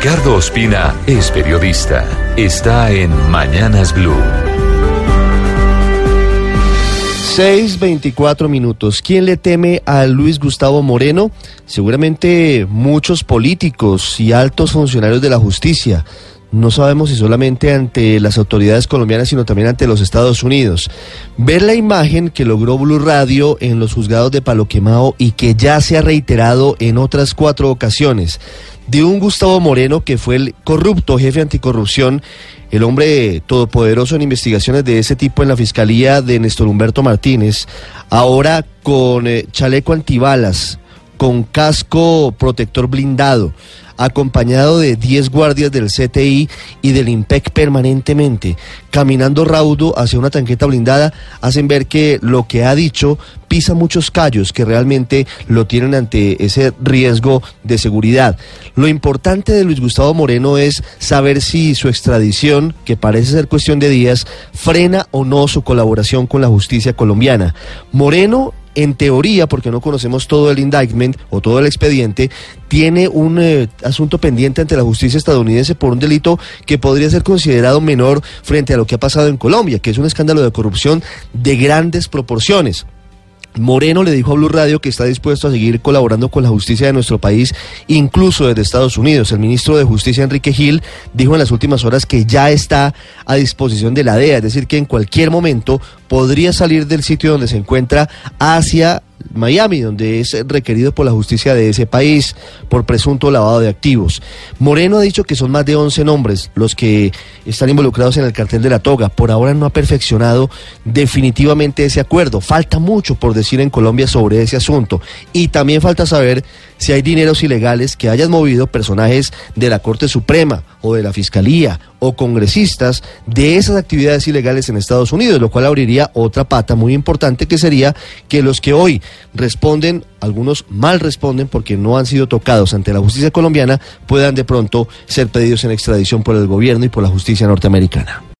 Ricardo Ospina es periodista. Está en Mañanas Blue. 6.24 minutos. ¿Quién le teme a Luis Gustavo Moreno? Seguramente muchos políticos y altos funcionarios de la justicia. No sabemos si solamente ante las autoridades colombianas, sino también ante los Estados Unidos. Ver la imagen que logró Blue Radio en los juzgados de Palo Quemado y que ya se ha reiterado en otras cuatro ocasiones, de un Gustavo Moreno que fue el corrupto jefe anticorrupción el hombre todopoderoso en investigaciones de ese tipo en la fiscalía de Néstor Humberto Martínez, ahora con eh, chaleco antibalas, con casco protector blindado, acompañado de 10 guardias del CTI y del IMPEC permanentemente, caminando raudo hacia una tanqueta blindada, hacen ver que lo que ha dicho pisa muchos callos que realmente lo tienen ante ese riesgo de seguridad. Lo importante de Luis Gustavo Moreno es saber si su extradición, que parece ser cuestión de días, frena o no su colaboración con la justicia colombiana. Moreno en teoría, porque no conocemos todo el indictment o todo el expediente, tiene un eh, asunto pendiente ante la justicia estadounidense por un delito que podría ser considerado menor frente a lo que ha pasado en Colombia, que es un escándalo de corrupción de grandes proporciones. Moreno le dijo a Blue Radio que está dispuesto a seguir colaborando con la justicia de nuestro país, incluso desde Estados Unidos. El ministro de Justicia, Enrique Gil, dijo en las últimas horas que ya está a disposición de la DEA, es decir, que en cualquier momento podría salir del sitio donde se encuentra hacia Miami, donde es requerido por la justicia de ese país por presunto lavado de activos. Moreno ha dicho que son más de 11 nombres los que están involucrados en el cartel de la toga. Por ahora no ha perfeccionado definitivamente ese acuerdo. Falta mucho por decir en Colombia sobre ese asunto. Y también falta saber si hay dineros ilegales que hayan movido personajes de la Corte Suprema o de la Fiscalía o congresistas de esas actividades ilegales en Estados Unidos, lo cual abriría otra pata muy importante que sería que los que hoy responden, algunos mal responden porque no han sido tocados ante la justicia colombiana, puedan de pronto ser pedidos en extradición por el gobierno y por la justicia norteamericana.